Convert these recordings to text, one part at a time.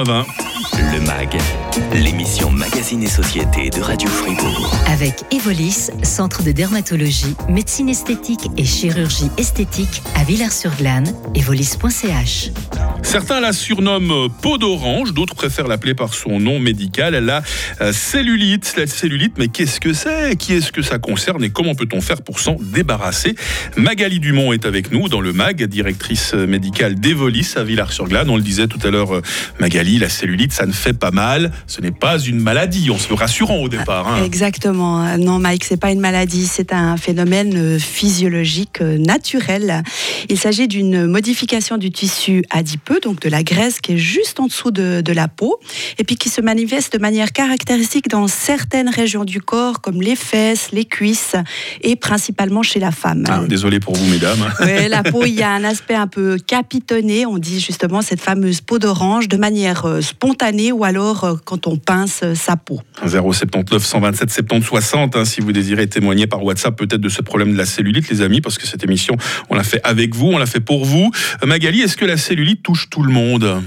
20. Le MAG, l'émission Magazine et Société de Radio Fribourg. Avec Evolis, centre de dermatologie, médecine esthétique et chirurgie esthétique à Villars-sur-Glane, evolis.ch. Certains la surnomment peau d'orange, d'autres préfèrent l'appeler par son nom médical, la euh, cellulite. La cellulite, mais qu'est-ce que c'est? Qui est-ce que ça concerne et comment peut-on faire pour s'en débarrasser? Magali Dumont est avec nous dans le MAG, directrice médicale d'Evolis à Villars-sur-Glane. On le disait tout à l'heure, euh, Magali, la cellulite, ça ne fait pas mal. Ce n'est pas une maladie. On se rassurant au départ. hein. Exactement. Non, Mike, c'est pas une maladie, c'est un phénomène euh, physiologique euh, naturel. Il s'agit d'une modification du tissu adipeux, donc de la graisse qui est juste en dessous de, de la peau, et puis qui se manifeste de manière caractéristique dans certaines régions du corps, comme les fesses, les cuisses, et principalement chez la femme. Ah, désolé pour vous, mesdames. Ouais, la peau, il y a un aspect un peu capitonné, on dit justement cette fameuse peau d'orange, de manière euh, spontanée ou alors euh, quand on pince euh, sa peau. 079 127 70 60 hein, si vous désirez témoigner par WhatsApp peut-être de ce problème de la cellulite les amis parce que cette émission on l'a fait avec vous on l'a fait pour vous Magali est-ce que la cellulite touche tout le monde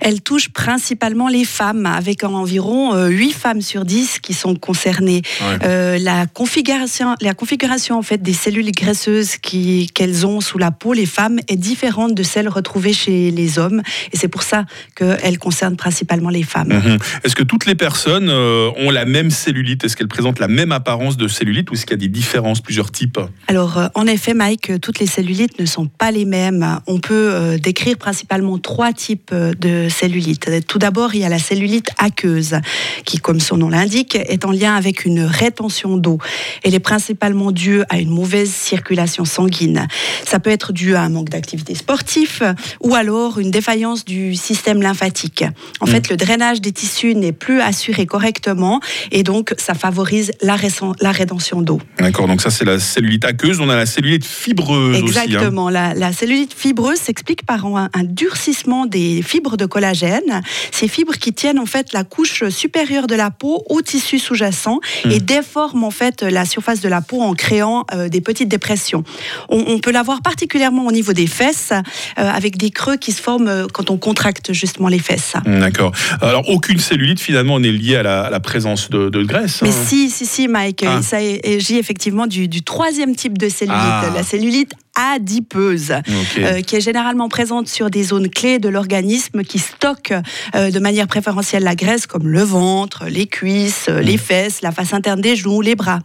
Elle touche principalement les femmes, avec environ euh, 8 femmes sur 10 qui sont concernées. Ouais. Euh, la, configuration, la configuration en fait, des cellules graisseuses qui- qu'elles ont sous la peau, les femmes, est différente de celle retrouvée chez les hommes. Et c'est pour ça qu'elle concerne principalement les femmes. Mhm. Est-ce que toutes les personnes euh, ont la même cellulite? Est-ce qu'elles présentent la même apparence de cellulite ou est-ce qu'il y a des différences, plusieurs types? Alors, euh, en effet, Mike, euh, toutes les cellulites ne sont pas les mêmes. On peut euh, décrire principalement trois types euh, de cellulite. Tout d'abord, il y a la cellulite aqueuse, qui, comme son nom l'indique, est en lien avec une rétention d'eau. Elle est principalement due à une mauvaise circulation sanguine. Ça peut être dû à un manque d'activité sportive ou alors une défaillance du système lymphatique. En fait, le drainage des tissus n'est plus assuré correctement et donc ça favorise la, rétention d'eau. D'accord, donc ça c'est la cellulite aqueuse. On a la cellulite fibreuse aussi. hein. Exactement. La, la cellulite fibreuse s'explique par un, un durcissement des fibres de collagène. Ces fibres qui tiennent en fait la couche supérieure de la peau au tissu sous-jacent Hmm. et déforment en fait la surface de la peau en créant euh, des petites dépressions. On, on peut la voir particulièrement au niveau des fesses, euh, avec des creux qui se forment euh, quand on contracte justement les fesses. D'accord. Alors aucune cellulite finalement n'est liée à la, à la présence de, de graisse. Mais hein. si, si, si, Mike, Ah. il s'agit effectivement du, du troisième type de cellulite, Ah. la cellulite adipeuse. Euh, qui est généralement présente sur des zones clés de l'organisme qui stockent euh, de manière préférentielle la graisse, comme le ventre, les cuisses, euh, les fesses, la face interne des genoux, les bras.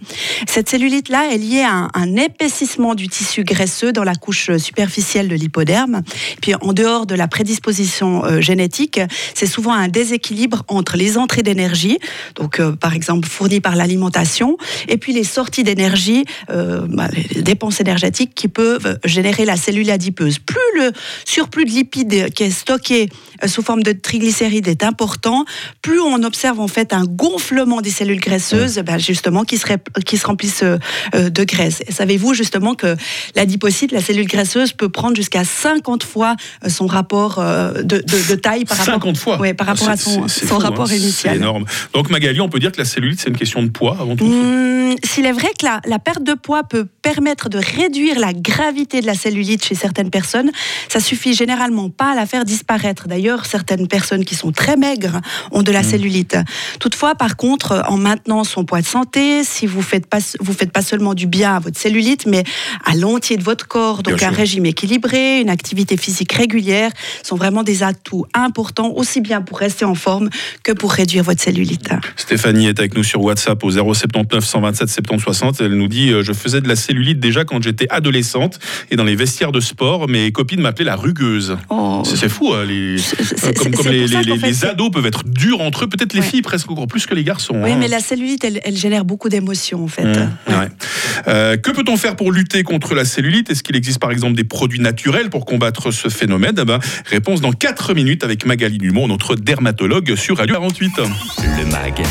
Cette cellulite-là est liée à un, un épaississement du tissu graisseux dans la couche superficielle de l'hypoderme. Puis en dehors de la prédisposition euh, génétique, c'est souvent un déséquilibre entre les entrées d'énergie, donc par exemple fournies par l'alimentation, et puis les sorties d'énergie, bah, les dépenses énergétiques qui peuvent générer la cellule adipeuse. Plus le surplus de lipides qui est stocké euh, sous forme de triglycérides est important, plus on observe en fait un gonflement des cellules graisseuses, bah, justement qui se, qui se remplissent euh, euh, de graisse. Savez-vous justement que l'adipocyte, la cellule graisseuse, peut prendre jusqu'à 50 fois son rapport de, de- de taille par rapport, 50 fois Ouais, par rapport à son, fou, rapport hein. initial. C'est énorme. Donc Magali, on peut dire que la cellulite c'est une question de poids avant tout Mmh, S'il est vrai que la, la perte de poids peut permettre de réduire la gravité de la cellulite chez certaines personnes, ça suffit généralement pas à la faire disparaître. D'ailleurs, certaines personnes qui sont très maigres ont de la cellulite. Toutefois, par contre, en maintenant son poids de santé, si vous faites pas vous faites pas seulement du bien à votre cellulite, mais à l'entier de votre corps, donc Bien un sûr. régime équilibré, une activité physique régulière, sont vraiment des atouts importants aussi bien pour rester en forme que pour réduire votre cellulite. Stéphanie est avec nous sur WhatsApp au 079 127 70 60. Elle nous dit euh, Je faisais de la cellulite déjà quand j'étais adolescente et dans les vestiaires de sport, mes copines m'appelaient la rugueuse. Oh. C'est fou, hein, les, euh, comme, comme les, ados peuvent être durs entre eux, peut-être les Ouais. filles presque encore plus que les garçons. Oui, hein. mais la cellulite, elle, elle génère beaucoup d'émotions, en fait. Mmh, ouais. Euh, que peut-on faire pour lutter contre la cellulite? Est-ce qu'il existe par exemple des produits naturels pour combattre ce phénomène? Eh ben, Réponse dans 4 minutes avec Magali Dumont, notre dermatologue sur Radio 48. Le MAG,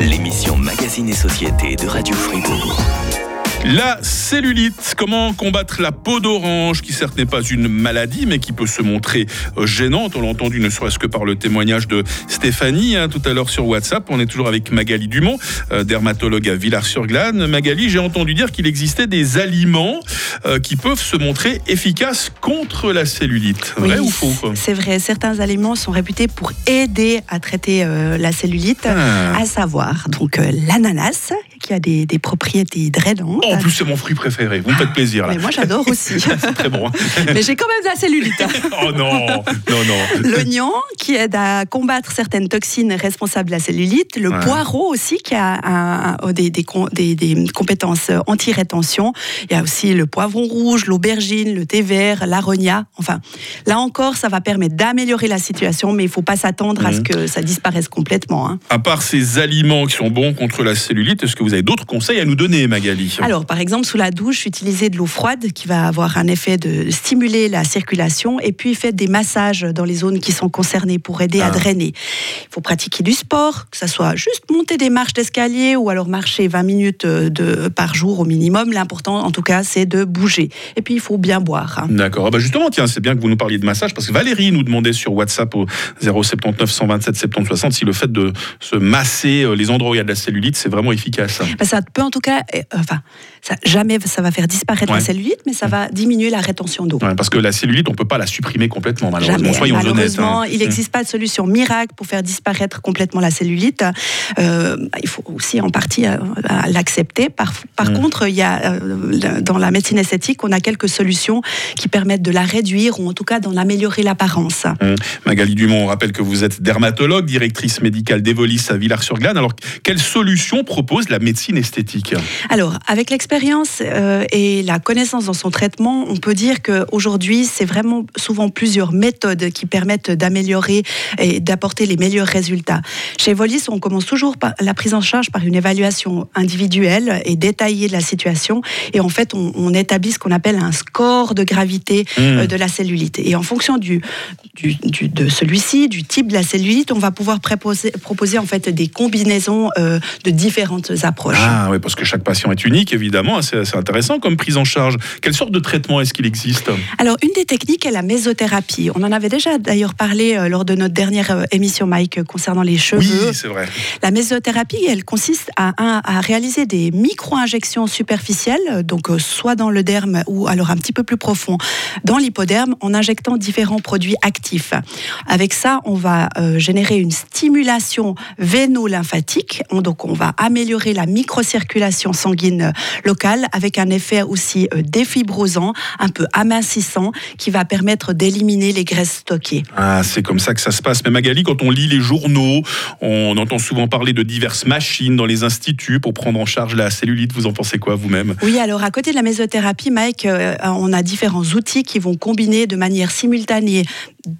l'émission Magazine et Société de Radio Fribourg. La cellulite, comment combattre la peau d'orange, qui certes n'est pas une maladie, mais qui peut se montrer euh, gênante. On l'a entendu ne serait-ce que par le témoignage de Stéphanie hein, tout à l'heure sur WhatsApp. On est toujours avec Magali Dumont, euh, dermatologue à Villars-sur-Glane. Magali, j'ai entendu dire qu'il existait des aliments euh, qui peuvent se montrer efficaces contre la cellulite. Vrai ou faux C'est vrai, certains aliments sont réputés pour aider à traiter la cellulite, ah. à savoir donc l'ananas, qui a des, propriétés drainantes. Oh, en plus, c'est mon fruit préféré. Vous me faites plaisir. Mais moi, j'adore aussi. c'est très bon. Hein. Mais j'ai quand même de la cellulite. oh non, non, non. L'oignon, qui aide à combattre certaines toxines responsables de la cellulite. Le poireau aussi, qui a des, des, des, compétences anti-rétention. Il y a aussi le poivron rouge, l'aubergine, le thé vert, l'aronia. Enfin, là encore, ça va permettre d'améliorer la situation, mais il ne faut pas s'attendre à ce mmh. que ça disparaisse complètement. Hein. À part ces aliments qui sont bons contre la cellulite, est-ce que vous avez d'autres conseils à nous donner, Magali Alors, par exemple, sous la douche, utilisez de l'eau froide qui va avoir un effet de stimuler la circulation et puis faites des massages dans les zones qui sont concernées pour aider à ah. drainer. Il faut pratiquer du sport, que ce soit juste monter des marches d'escalier ou alors marcher 20 minutes euh, de, par jour au minimum. L'important, en tout cas, c'est de bouger. Et puis, il faut bien boire. Hein. D'accord. Ah bah justement, tiens, c'est bien que vous nous parliez de massage parce que Valérie nous demandait sur WhatsApp au 079 127 70 60 si le fait de se masser euh, les endroits où il y a de la cellulite, c'est vraiment efficace. Bah, ça peut en tout cas, euh, enfin, ça, jamais ça va faire disparaître la cellulite, mais ça va diminuer la rétention d'eau. parce que la cellulite, on ne peut pas la supprimer complètement, malheureusement. Soyons malheureusement, honnêtes, hein. il n'existe pas de solution miracle pour faire disparaître complètement la cellulite. Euh, il faut aussi en partie euh, l'accepter. Par, par contre, il y a, dans la médecine esthétique, on a quelques solutions qui permettent de la réduire ou en tout cas d'en améliorer l'apparence. Magali Dumont, on rappelle que vous êtes dermatologue, directrice médicale d'Evolis à Villars-sur-Glane. Alors, quelle solution propose la médecine esthétique Alors, avec l'expérience euh, et la connaissance dans son traitement, on peut dire qu'aujourd'hui, c'est vraiment souvent plusieurs méthodes qui permettent d'améliorer et d'apporter les meilleurs résultats. Chez Evolis, on commence toujours par la prise en charge par une évaluation individuelle et détaillée de la situation. Et en fait, on, établit ce qu'on appelle un score de gravité euh, mmh. de la cellulite. Et en fonction du, du, de celui-ci, du type de la cellulite, on va pouvoir proposer, proposer en fait des combinaisons euh, de différentes approches. Ah oui, parce que chaque patient est unique, évidemment. C'est intéressant comme prise en charge. Quelle sorte de traitement est-ce qu'il existe Alors, une des techniques est la mésothérapie. On en avait déjà d'ailleurs parlé euh, lors de notre dernière euh, émission, Mike, concernant les cheveux. Oui, c'est vrai. La mésothérapie, elle consiste à, à réaliser des micro-injections superficielles, donc soit dans le derme ou alors un petit peu plus profond dans l'hypoderme, en injectant différents produits actifs. Avec ça, on va générer une stimulation véno-lymphatique. Donc, on va améliorer la microcirculation sanguine locale avec un effet aussi euh, défibrosant, un peu amincissant, qui va permettre d'éliminer les graisses stockées. Ah, c'est comme ça que ça se passe. Mais Magali, quand on lit les journaux, on entend souvent parler de diverses machines dans les instituts pour prendre en charge la cellulite. Vous en pensez quoi vous-même? Oui, alors à côté de la mésothérapie, Mike, euh, on a différents outils qui vont combiner de manière simultanée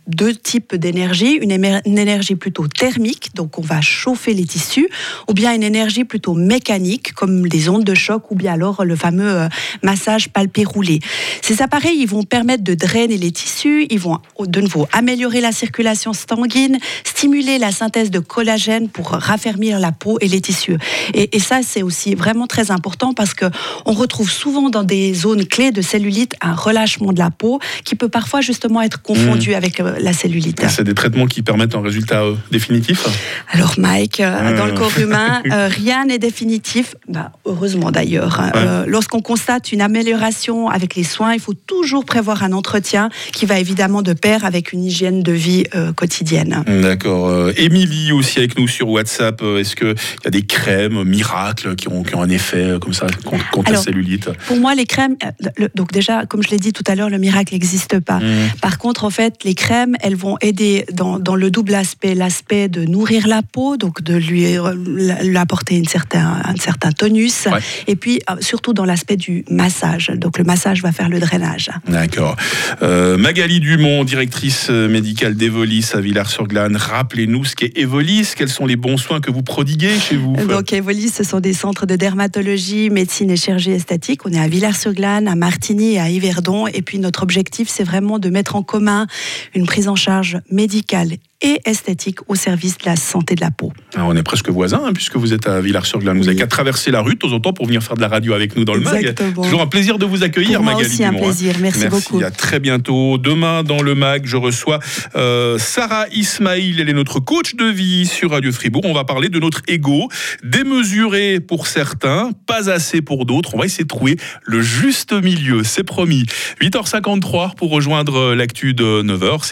deux types d'énergie, une, énergie plutôt thermique, donc on va chauffer les tissus, ou bien une énergie plutôt mécanique, comme les ondes de choc, ou bien alors le fameux euh, massage palpé roulé. Ces appareils, ils vont permettre de drainer les tissus, ils vont de nouveau améliorer la circulation sanguine, stimuler la synthèse de collagène pour raffermir la peau et les tissus. Et, ça, c'est aussi vraiment très important parce que on retrouve souvent dans des zones clés de cellulite un relâchement de la peau qui peut parfois justement être confondu mmh. avec euh, la cellulite. C'est des traitements qui permettent un résultat euh, définitif Alors Mike, euh, dans le corps humain, rien n'est définitif, bah, heureusement d'ailleurs. Hein. Lorsqu'on constate une amélioration avec les soins, il faut toujours prévoir un entretien qui va évidemment de pair avec une hygiène de vie quotidienne. D'accord. Émilie aussi avec nous sur WhatsApp. Est-ce qu'il y a des crèmes miracles qui ont, qui ont un effet comme ça contre, la cellulite? Pour moi, les crèmes, donc déjà, comme je l'ai dit tout à l'heure, le miracle n'existe pas. Mmh. Par contre, en fait, les crèmes, elles vont aider dans, le double aspect, l'aspect de nourrir la peau, donc de lui, lui apporter une certain, un certain tonus, et puis euh, surtout dans l'aspect du massage. Donc le massage va faire le drainage. D'accord. Euh, Magali Dumont, directrice euh, médicale d'Evolis à Villars-sur-Glane, rappelez-nous ce qu'est Evolis, quels sont les bons soins que vous prodiguez chez vous Donc Evolis, ce sont des centres de dermatologie, médecine et chirurgie esthétique. On est à Villars-sur-Glane, à Martigny et à Yverdon, et puis notre objectif, c'est vraiment de mettre en commun une prise en charge médicale et esthétique au service de la santé de la peau. Alors, on est presque voisins, hein, puisque vous êtes à Villars-sur-Glane. Vous n'avez qu'à traverser la rue de temps en temps pour venir faire de la radio avec nous dans le mag. Toujours un plaisir de vous accueillir, pour moi Magali aussi un Dumont, hein. plaisir. Merci, beaucoup. À très bientôt. Demain, dans le mag, je reçois euh, Sarah Ismail. Elle est notre coach de vie sur Radio Fribourg. On va parler de notre ego, démesuré pour certains, pas assez pour d'autres. On va essayer de trouver le juste milieu, c'est promis. 8h53 pour rejoindre l'actu de 9h. C'est